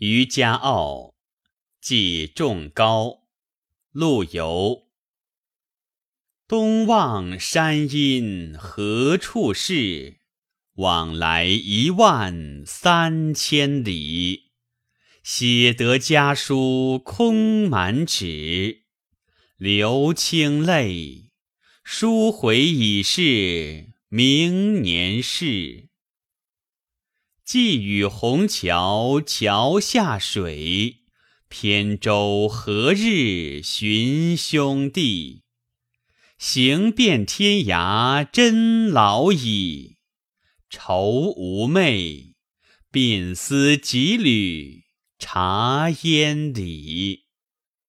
渔家傲，寄仲高。陆游。东望山阴何处是？往来一万三千里。写得家书空满纸，流清泪，书回已是明年事。寄与虹桥桥下水，扁舟何日寻兄弟？行遍天涯真老矣，愁无寐，鬓丝几缕茶烟里。